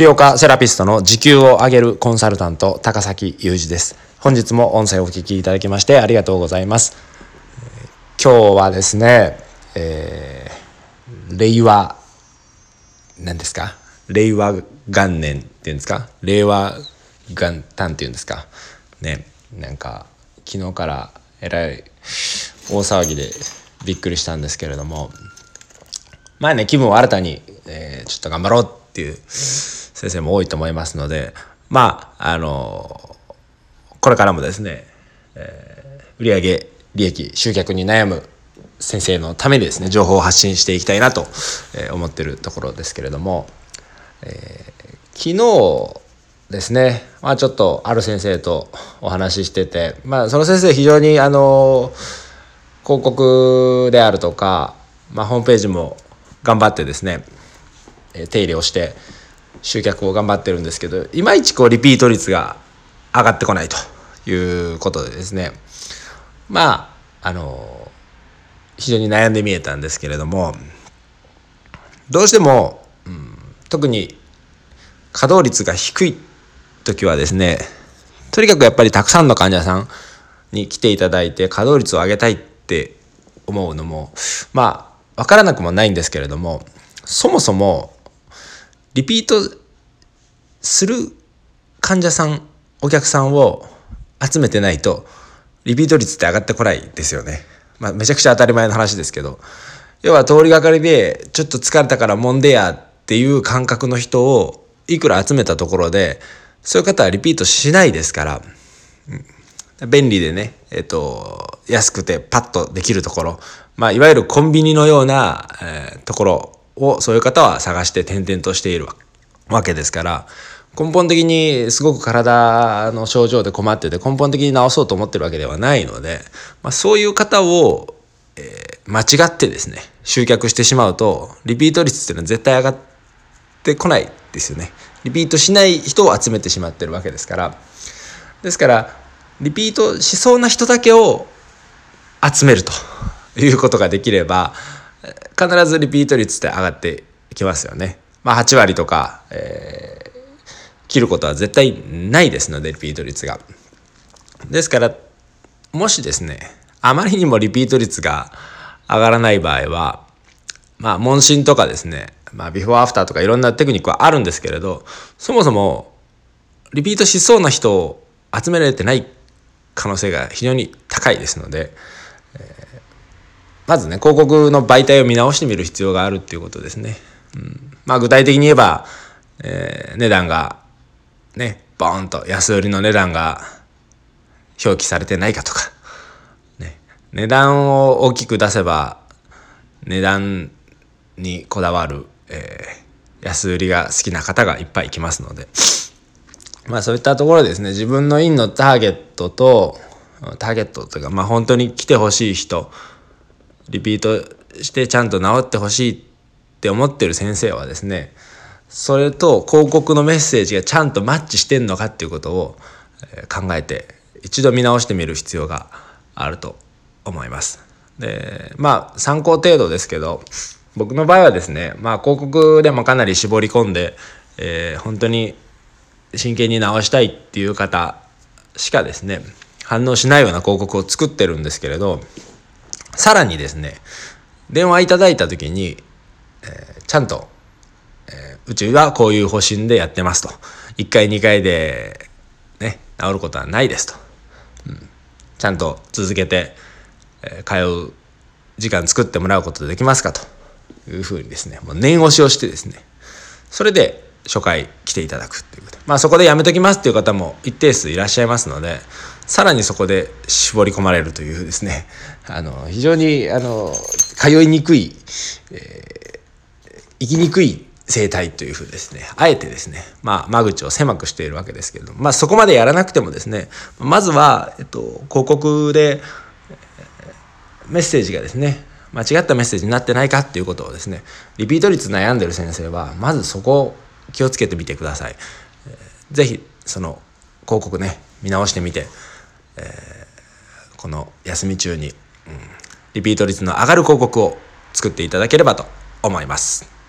治療科セラピストの時給を上げるコンサルタント高崎裕二です。本日も音声をお聞きいただきましてありがとうございます。今日はですね、えー、令和何ですか？令和元年っていうんですか？令和元旦っていうんですか？ねなんか昨日からえらい大騒ぎでびっくりしたんですけれども。まあね気分を新たに、えー、ちょっと頑張ろうっていう先生も多いと思いますのでまああのこれからもですね、えー、売上利益集客に悩む先生のためにですね情報を発信していきたいなと思ってるところですけれども、えー、昨日ですね、まあ、ちょっとある先生とお話ししてて、まあ、その先生非常にあの広告であるとか、まあ、ホームページも頑張ってですね手入れをして集客を頑張ってるんですけどいまいちこうリピート率が上がってこないということでですね。まああの非常に悩んで見えたんですけれどもどうしても、うん、特に稼働率が低い時はですねとにかくやっぱりたくさんの患者さんに来ていただいて稼働率を上げたいって思うのもまあ分からなくもないんですけれどもそもそもリピートする患者さんお客さんを集めてないとリピート率って上がってこないですよね。まあ、めちゃくちゃ当たり前の話ですけど。要は通りがかりでちょっと疲れたからもんでやっていう感覚の人をいくら集めたところでそういう方はリピートしないですから、うん、便利でね、えっ、と、安くてパッとできるところ、まあ、いわゆるコンビニのような、えー、ところ。をそういう方は探して転々としているわけですから、根本的にすごく体の症状で困ってて根本的に治そうと思ってるわけではないので、まあ、そういう方を、えー、間違ってですね集客してしまうとリピート率っていうのは絶対上がってこないですよね。リピートしない人を集めてしまってるわけですからですからリピートしそうな人だけを集めるということができれば必ずリピート率って上がってきますよね。まあ、8割とか、えー、切ることは絶対ないですのでリピート率が。ですからもしですねあまりにもリピート率が上がらない場合はまあ問診とかですねまあ、ビフォーアフターとかいろんなテクニックはあるんですけれどそもそもリピートしそうな人を集められてない可能性が非常に高いですので、まずね広告の媒体を見直してみる必要があるっていうことですね。うん、まあ具体的に言えば、えー、値段がねボーンと安売りの値段が表記されてないかとか、ね、値段を大きく出せば値段にこだわるえー、安売りが好きな方がいっぱい来ますので、まあそういったところですね、自分の院のターゲットと、ターゲットというか、まあ本当に来てほしい人、リピートしてちゃんと治ってほしいって思ってる先生はですね、それと広告のメッセージがちゃんとマッチしてんのかっていうことを考えて一度見直してみる必要があると思います。でまあ参考程度ですけど僕の場合はですね、まあ、広告でもかなり絞り込んで、えー、本当に真剣に直したいっていう方しかですね反応しないような広告を作ってるんですけれどさらにですね電話いただいた時に、えー、ちゃんと、えー、うちはこういう方針でやってますと。1回2回でね治ることはないですと、うん、ちゃんと続けて、えー、通う時間作ってもらうことできますかと。いうふうにですね、もう念押しをしてですね、それで初回来ていただくっていうこと。まあそこでやめときますっていう方も一定数いらっしゃいますので、さらにそこで絞り込まれるというですね、あの、非常に、あの、通いにくい、えー、生きにくい生態というふうですね、あえてですね、まあ、間口を狭くしているわけですけれども、まあ、そこまでやらなくてもですね、まずは、えっと、広告で、メッセージがですね、間違ったメッセージになってないかっていうことをですね。リピート率悩んでる先生はまずそこを気をつけてみてください。是非その広告ね見直してみて、えー、この休み中に、うん、リピート率の上がる広告を作っていただければと思います。